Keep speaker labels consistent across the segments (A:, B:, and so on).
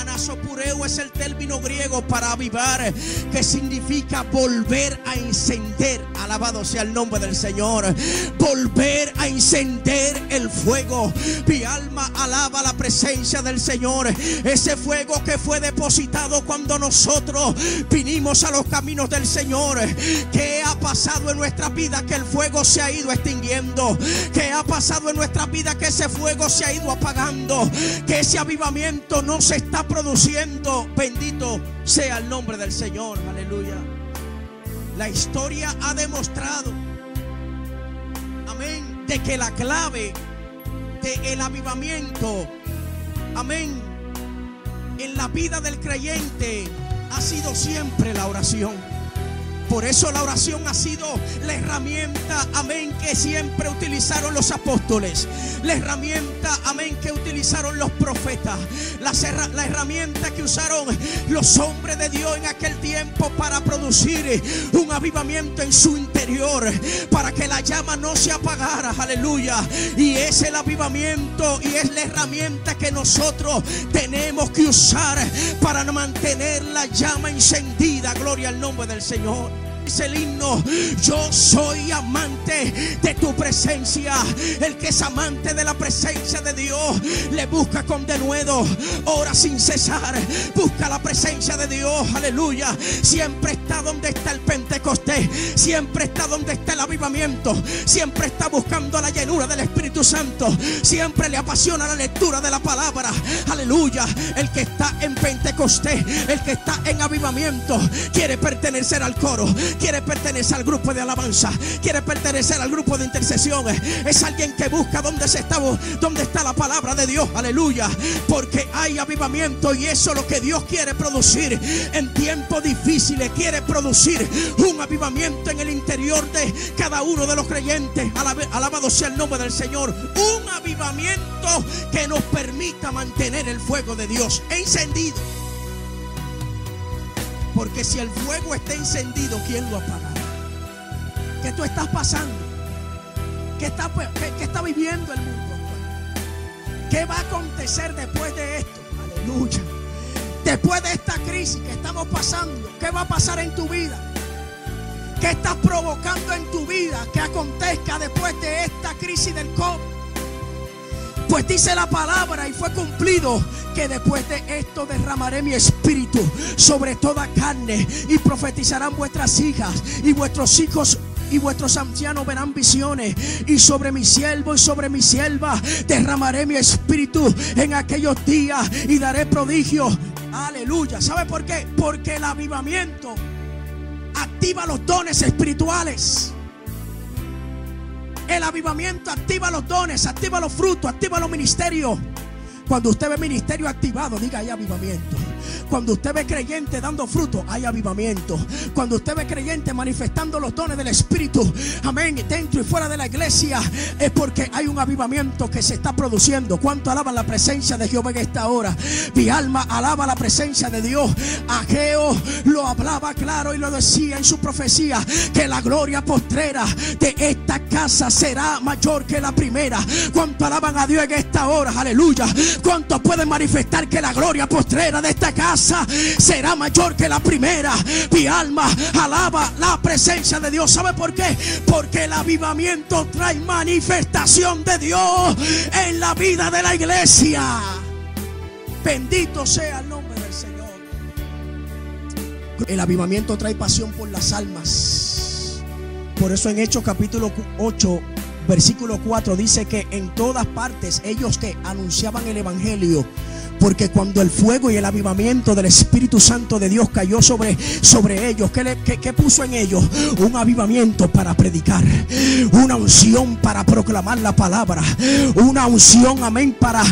A: Anasopureo es el término griego para avivar, que significa volver a encender. Alabado sea el nombre del Señor. Volver a encender el fuego. Mi alma alaba la presencia del Señor. Ese fuego que fue depositado cuando nosotros vinimos a los caminos del Señor. ¿Qué ha pasado en nuestra vida? Que el fuego se ha ido extinguiendo. ¿Qué ha pasado en nuestra vida? Que ese fuego se ha ido apagando. Que ese avivamiento no se está produciendo. Bendito sea el nombre del Señor. Aleluya. La historia ha demostrado, amén, de que la clave del avivamiento, amén, en la vida del creyente ha sido siempre la oración. Por eso la oración ha sido la herramienta, amén, que siempre utilizaron los apóstoles. La herramienta, amén, que utilizaron los profetas. La, herramienta que usaron los hombres de Dios en aquel tiempo para un avivamiento en su interior. Para que la llama no se apagara. Aleluya. Y es el avivamiento y es la herramienta que nosotros tenemos que usar para mantener la llama encendida. Gloria al nombre del Señor el himno, yo soy amante de tu presencia. El que es amante de la presencia de Dios, le busca con denuedo, ora sin cesar, busca la presencia de Dios, aleluya. Siempre está donde está el Pentecostés, siempre está donde está el avivamiento, siempre está buscando la llenura del Espíritu Santo, siempre le apasiona la lectura de la palabra, aleluya. El que está en Pentecostés, el que está en avivamiento, quiere pertenecer al coro, quiere pertenecer al grupo de alabanza, quiere pertenecer al grupo de intercesión. Es alguien que busca donde se está, donde está la palabra de Dios. Aleluya. Porque hay avivamiento y eso es lo que Dios quiere producir en tiempos difíciles. Quiere producir un avivamiento en el interior de cada uno de los creyentes. Alabado sea el nombre del Señor. Un avivamiento que nos permita mantener el fuego de Dios encendido. Porque si el fuego está encendido, ¿quién lo apaga? ¿Qué tú estás pasando? ¿Qué está, qué, está viviendo el mundo? ¿Qué va a acontecer después de esto? Aleluya. Después de esta crisis que estamos pasando, ¿qué va a pasar en tu vida? ¿Qué estás provocando en tu vida que acontezca después de esta crisis del COVID? Pues dice la palabra y fue cumplido que después de esto derramaré mi espíritu sobre toda carne y profetizarán vuestras hijas y vuestros hijos y vuestros ancianos verán visiones. Y sobre mi siervo y sobre mi sierva derramaré mi espíritu en aquellos días y daré prodigios. Aleluya. ¿Sabe por qué? Porque el avivamiento activa los dones espirituales. El avivamiento activa los dones, activa los frutos, activa los ministerios. Cuando usted ve ministerio activado, diga hay avivamiento. Cuando usted ve creyente dando fruto, hay avivamiento. Cuando usted ve creyente manifestando los dones del Espíritu, amén, dentro y fuera de la iglesia, es porque hay un avivamiento que se está produciendo. ¿Cuánto alaban la presencia de Jehová en esta hora? Mi alma alaba la presencia de Dios. Ageo lo hablaba claro y lo decía en su profecía que la gloria postrera de esta casa será mayor que la primera. ¿Cuánto alaban a Dios en esta hora? Aleluya. ¿Cuántos pueden manifestar que la gloria postrera de esta casa será mayor que la primera. Mi alma alaba la presencia de Dios. ¿Sabe por qué? Porque el avivamiento trae manifestación de Dios en la vida de la iglesia. Bendito sea el nombre del Señor. El avivamiento trae pasión por las almas. Por eso en Hechos capítulo 8, versículo 4 dice que en todas partes ellos que anunciaban el Evangelio porque cuando el fuego y el avivamiento del Espíritu Santo de Dios cayó sobre, sobre ellos, ¿qué, puso en ellos? Un avivamiento para predicar, una unción para proclamar la palabra, una unción, amén, para,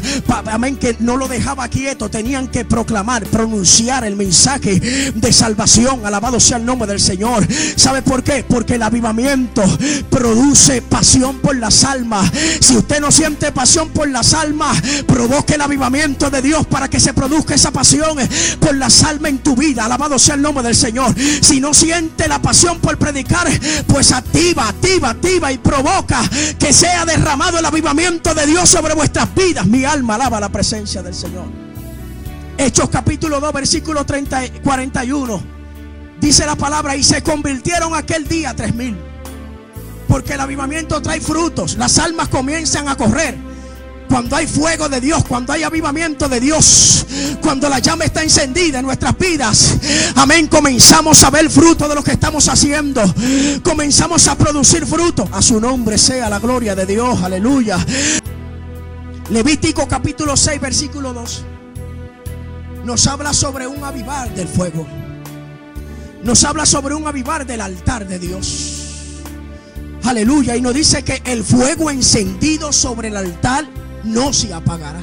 A: amén, que no lo dejaba quieto, tenían que proclamar, pronunciar el mensaje de salvación. Alabado sea el nombre del Señor. ¿Sabe por qué? Porque el avivamiento produce pasión por las almas. Si usted no siente pasión por las almas, provoque el avivamiento de Dios para que se produzca esa pasión por la almas en tu vida. Alabado sea el nombre del Señor. Si no siente la pasión por predicar, pues activa, activa, activa y provoca que sea derramado el avivamiento de Dios sobre vuestras vidas. Mi alma alaba la presencia del Señor. Hechos capítulo 2, versículo 30, 41. Dice la palabra, y se convirtieron aquel día tres mil. Porque el avivamiento trae frutos. Las almas comienzan a correr. Cuando hay fuego de Dios, cuando hay avivamiento de Dios, cuando la llama está encendida en nuestras vidas, amén, comenzamos a ver fruto de lo que estamos haciendo. Comenzamos a producir fruto. A su nombre sea la gloria de Dios, aleluya. Levítico capítulo 6, versículo 2. Nos habla sobre un avivar del fuego. Nos habla sobre un avivar del altar de Dios. Aleluya. Y nos dice que el fuego encendido sobre el altar no se apagará,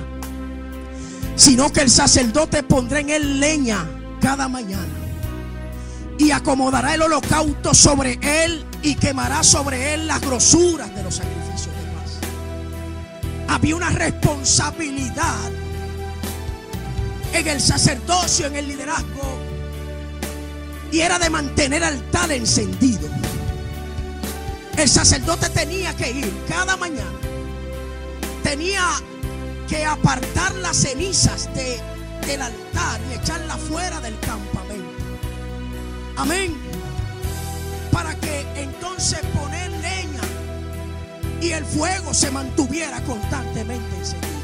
A: sino que el sacerdote pondrá en él leña cada mañana y acomodará el holocausto sobre él y quemará sobre él las grosuras de los sacrificios de paz. Había una responsabilidad en el sacerdocio, en el liderazgo, y era de mantener el altar encendido. El sacerdote tenía que ir cada mañana tenía que apartar las cenizas de, del altar y echarlas fuera del campamento. Amén. Para que entonces poner leña y el fuego se mantuviera constantemente encendido.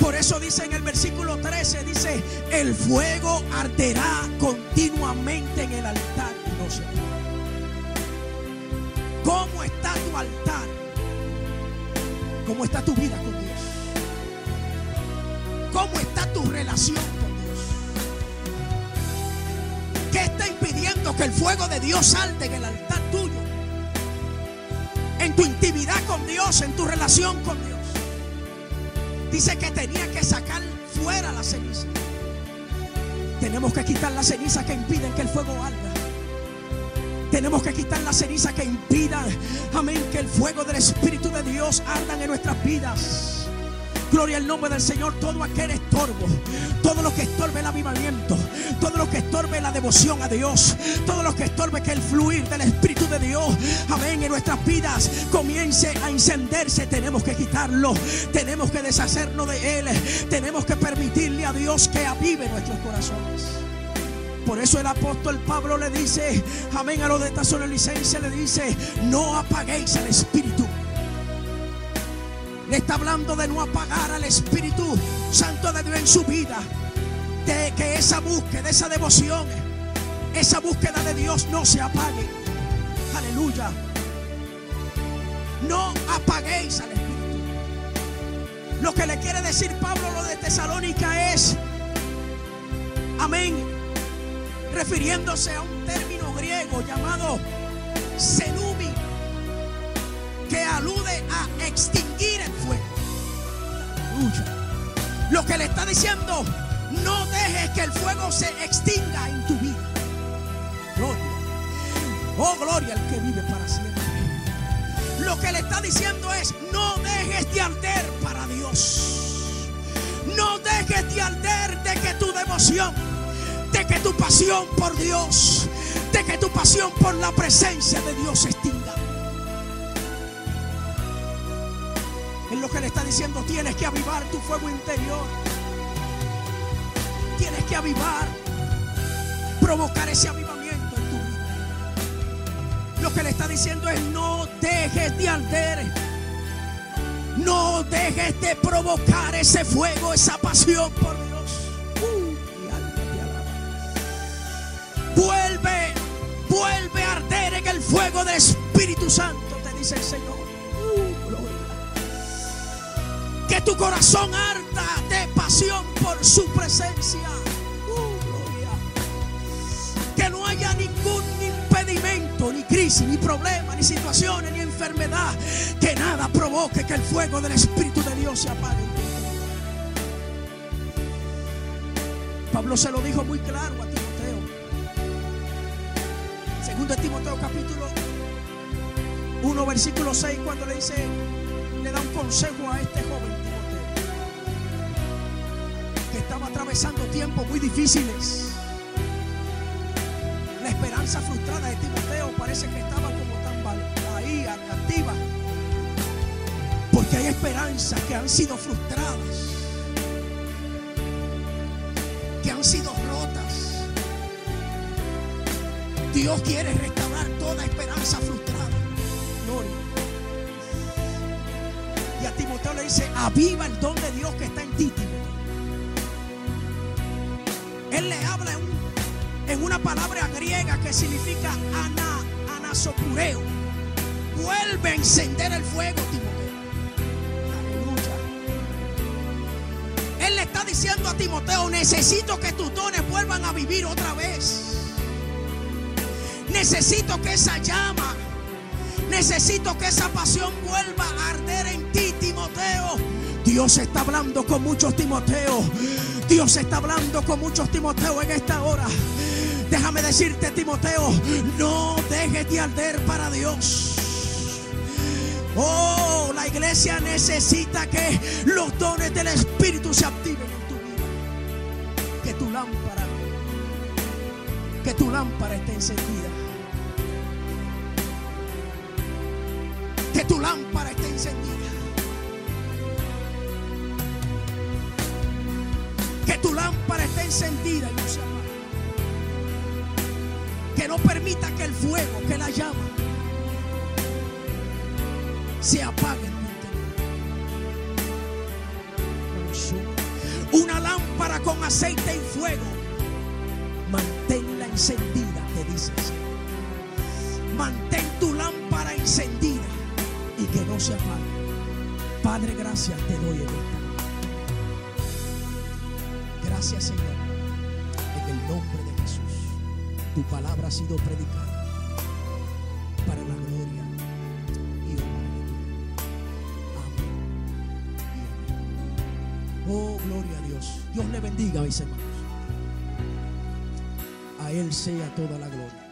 A: Por eso dice en el versículo 13, dice, el fuego arderá continuamente en el altar no se ¿Cómo está tu altar? ¿Cómo está tu vida con Dios? ¿Cómo está tu relación con Dios? ¿Qué está impidiendo que el fuego de Dios salte en el altar tuyo? En tu intimidad con Dios, en tu relación con Dios. Dice que tenía que sacar fuera la ceniza. Tenemos que quitar la ceniza que impiden que el fuego arda. Tenemos que quitar la ceniza que impida, amén, que el fuego del Espíritu de Dios arda en nuestras vidas. Gloria al nombre del Señor. Todo aquel estorbo, todo lo que estorbe el avivamiento, todo lo que estorbe la devoción a Dios, todo lo que estorbe que el fluir del Espíritu de Dios, amén, en nuestras vidas comience a encenderse. Tenemos que quitarlo, tenemos que deshacernos de él, tenemos que permitirle a Dios que avive nuestros corazones. Por eso el apóstol Pablo le dice, amén, a los de licencia le dice, no apaguéis el Espíritu. Le está hablando de no apagar al Espíritu Santo de Dios en su vida. De que esa búsqueda, esa devoción, esa búsqueda de Dios no se apague. Aleluya. No apaguéis al Espíritu. Lo que le quiere decir Pablo lo de Tesalónica es, amén, refiriéndose a un término griego llamado senumi, que alude a extinguir el fuego. Lo que le está diciendo, no dejes que el fuego se extinga en tu vida. Gloria. Oh, gloria al que vive para siempre. Lo que le está diciendo es, no dejes de arder para Dios. No dejes de arder de que tu devoción de que tu pasión por Dios, de que tu pasión por la presencia de Dios se extinga. Es lo que le está diciendo, tienes que avivar tu fuego interior. Tienes que avivar, provocar ese avivamiento en tu vida. Lo que le está diciendo es no dejes de arder. No dejes de provocar ese fuego, esa pasión por Santo, te dice el Señor. Uh, que tu corazón arda de pasión por su presencia. Uh. Que no haya ningún impedimento, ni crisis, ni problema, ni situaciones, ni enfermedad. Que nada provoque que el fuego del Espíritu de Dios se apague. Pablo se lo dijo muy claro a ti. Segundo Timoteo capítulo 1 versículo 6 cuando le dice, le da un consejo a este joven Timoteo que estaba atravesando tiempos muy difíciles. La esperanza frustrada de Timoteo parece que estaba como tan ahí, activa. Porque hay esperanzas que han sido frustradas. han sido rotas. Dios quiere restaurar toda esperanza frustrada. Dice, aviva el don de Dios que está en ti. Él le habla en, en una palabra griega que significa ana, anasopureo. Vuelve a encender el fuego, Timoteo. Aleluya. Él le está diciendo a Timoteo, necesito que tus dones vuelvan a vivir otra vez. Necesito que esa llama, necesito que esa pasión vuelva a arder en ti. Dios está hablando con muchos Timoteos. Dios está hablando con muchos Timoteos en esta hora. Déjame decirte, Timoteo, no dejes de arder para Dios. Oh, la iglesia necesita que los dones del Espíritu se activen en tu vida. Que tu lámpara, que tu lámpara esté encendida. Que tu lámpara esté encendida. Encendida se apague. Que no permita que el fuego, que la llama, se apague. Una lámpara con aceite y fuego, manténla encendida, te dice. Mantén tu lámpara encendida y que no se apague. Padre, gracias te doy en esta. Gracias, Señor, en el nombre de Jesús. Tu palabra ha sido predicada para la gloria y honra de ti. Amén. amén. Oh, gloria a Dios. Dios le bendiga, mis hermanos. A Él sea toda la gloria.